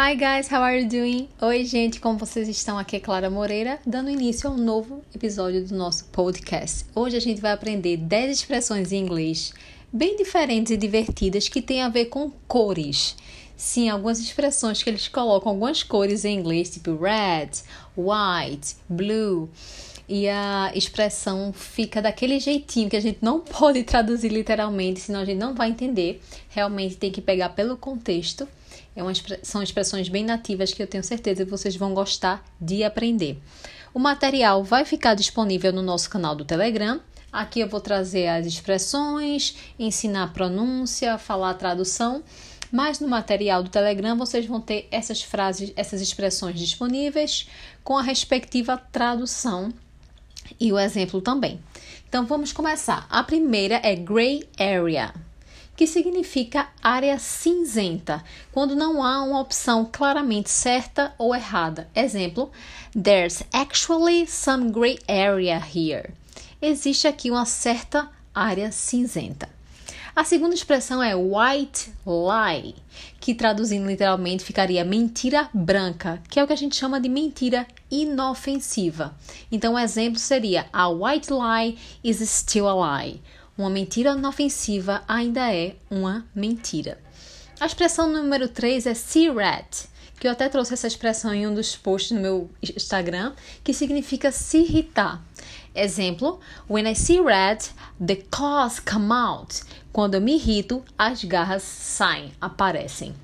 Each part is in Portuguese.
Hi guys, how are you doing? Oi gente, como vocês estão? Aqui é Clara Moreira, dando início a um novo episódio do nosso podcast. Hoje a gente vai aprender 10 expressões em inglês bem diferentes e divertidas que têm a ver com cores. Sim, algumas expressões que eles colocam algumas cores em inglês, tipo red, white, blue e a expressão fica daquele jeitinho que a gente não pode traduzir literalmente, senão a gente não vai entender. Realmente tem que pegar pelo contexto. É uma, são expressões bem nativas que eu tenho certeza que vocês vão gostar de aprender. O material vai ficar disponível no nosso canal do Telegram. Aqui eu vou trazer as expressões, ensinar a pronúncia, falar a tradução. Mas no material do Telegram vocês vão ter essas frases, essas expressões disponíveis com a respectiva tradução e o exemplo também. Então vamos começar. A primeira é gray area, que significa área cinzenta, quando não há uma opção claramente certa ou errada. Exemplo: There's actually some gray area here. Existe aqui uma certa área cinzenta. A segunda expressão é white lie, que traduzindo literalmente ficaria mentira branca, que é o que a gente chama de mentira inofensiva. Então, o exemplo seria: A white lie is still a lie. Uma mentira inofensiva ainda é uma mentira. A expressão número 3 é see rat, que eu até trouxe essa expressão em um dos posts no meu Instagram, que significa se irritar. Exemplo: When I see red, the claws come out. Quando eu me irrito, as garras saem, aparecem.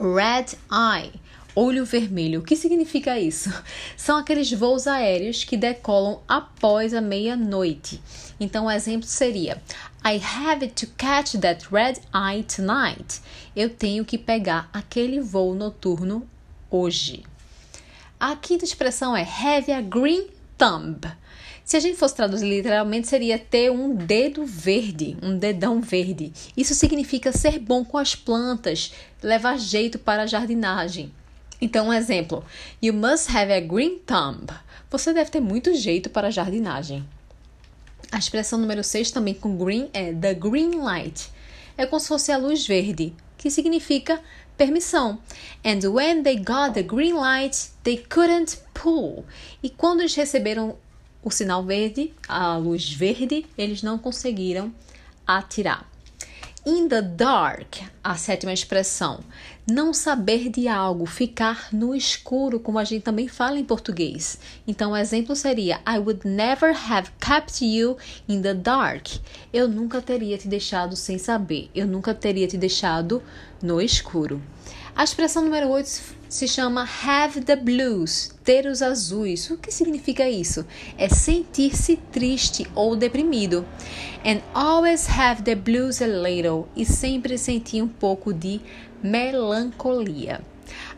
Red eye, olho vermelho. O que significa isso? São aqueles voos aéreos que decolam após a meia-noite. Então, o exemplo seria: I have to catch that red eye tonight. Eu tenho que pegar aquele voo noturno hoje. A quinta expressão é have a green thumb. Se a gente fosse traduzir literalmente, seria ter um dedo verde, um dedão verde. Isso significa ser bom com as plantas, levar jeito para a jardinagem. Então, um exemplo: You must have a green thumb. Você deve ter muito jeito para jardinagem. A expressão número 6 também com green é the green light. É como se fosse a luz verde, que significa permissão. And when they got the green light, they couldn't pull. E quando eles receberam o sinal verde, a luz verde, eles não conseguiram atirar. In the dark, a sétima expressão, não saber de algo, ficar no escuro, como a gente também fala em português. Então, o exemplo seria: I would never have kept you in the dark. Eu nunca teria te deixado sem saber, eu nunca teria te deixado no escuro. A expressão número 8 se chama have the blues, ter os azuis. O que significa isso? É sentir-se triste ou deprimido. And always have the blues a little, e sempre sentir um pouco de melancolia.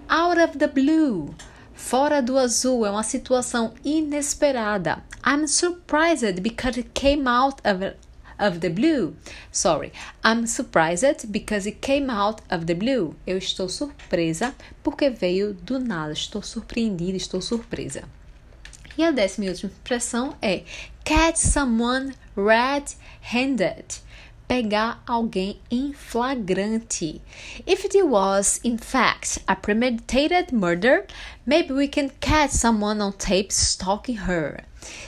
Out of the blue, fora do azul, é uma situação inesperada. I'm surprised because it came out of of the blue. Sorry, I'm surprised because it came out of the blue. Eu estou surpresa porque veio do nada. Estou surpreendida, estou surpresa. E a décima e última expressão é catch someone red-handed. Pegar alguém em flagrante. If it was, in fact, a premeditated murder, maybe we can catch someone on tape stalking her.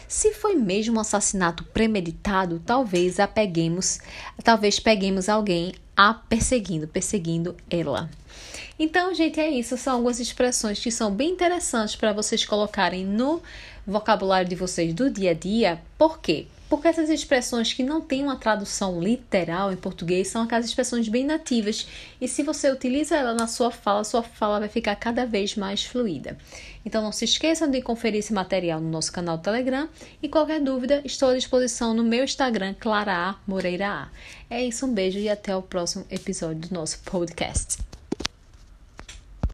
Se foi mesmo um assassinato premeditado, talvez a peguemos, talvez peguemos alguém a perseguindo, perseguindo ela. Então, gente, é isso. São algumas expressões que são bem interessantes para vocês colocarem no vocabulário de vocês do dia a dia. Por quê? Porque essas expressões que não têm uma tradução literal em português são aquelas expressões bem nativas e se você utiliza ela na sua fala, sua fala vai ficar cada vez mais fluida. Então não se esqueçam de conferir esse material no nosso canal do Telegram e qualquer dúvida estou à disposição no meu Instagram Clara a Moreira a. É isso, um beijo e até o próximo episódio do nosso podcast.